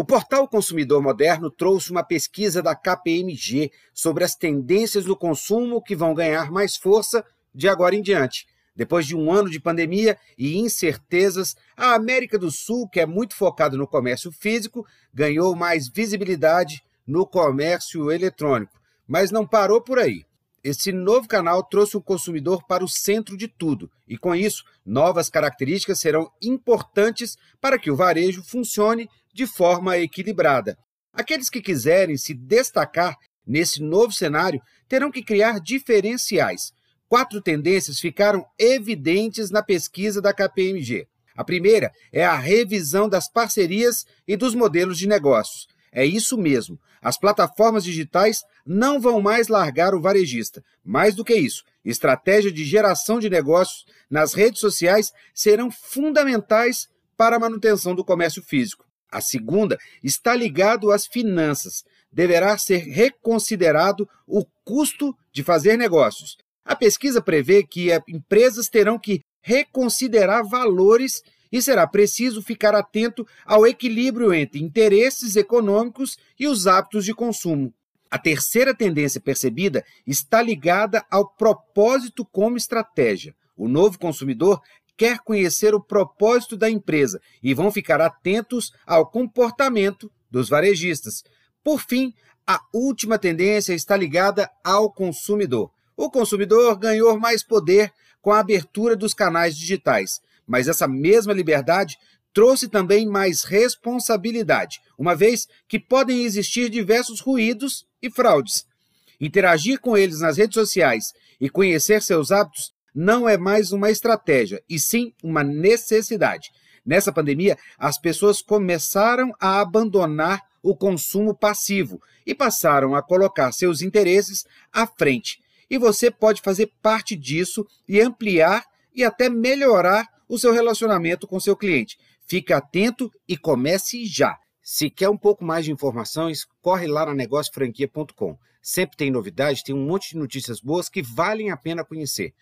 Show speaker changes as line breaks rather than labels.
O portal Consumidor Moderno trouxe uma pesquisa da KPMG sobre as tendências do consumo que vão ganhar mais força de agora em diante. Depois de um ano de pandemia e incertezas, a América do Sul, que é muito focado no comércio físico, ganhou mais visibilidade no comércio eletrônico. Mas não parou por aí. Esse novo canal trouxe o consumidor para o centro de tudo, e com isso, novas características serão importantes para que o varejo funcione de forma equilibrada. Aqueles que quiserem se destacar nesse novo cenário terão que criar diferenciais. Quatro tendências ficaram evidentes na pesquisa da KPMG. A primeira é a revisão das parcerias e dos modelos de negócios. É isso mesmo. As plataformas digitais não vão mais largar o varejista. Mais do que isso, estratégia de geração de negócios nas redes sociais serão fundamentais para a manutenção do comércio físico. A segunda está ligado às finanças. Deverá ser reconsiderado o custo de fazer negócios. A pesquisa prevê que empresas terão que reconsiderar valores e será preciso ficar atento ao equilíbrio entre interesses econômicos e os hábitos de consumo. A terceira tendência percebida está ligada ao propósito como estratégia. O novo consumidor quer conhecer o propósito da empresa e vão ficar atentos ao comportamento dos varejistas. Por fim, a última tendência está ligada ao consumidor. O consumidor ganhou mais poder com a abertura dos canais digitais, mas essa mesma liberdade trouxe também mais responsabilidade, uma vez que podem existir diversos ruídos e fraudes. Interagir com eles nas redes sociais e conhecer seus hábitos não é mais uma estratégia, e sim uma necessidade. Nessa pandemia, as pessoas começaram a abandonar o consumo passivo e passaram a colocar seus interesses à frente. E você pode fazer parte disso e ampliar e até melhorar o seu relacionamento com seu cliente. Fique atento e comece já. Se quer um pouco mais de informações, corre lá na negociofranquia.com. Sempre tem novidades, tem um monte de notícias boas que valem a pena conhecer.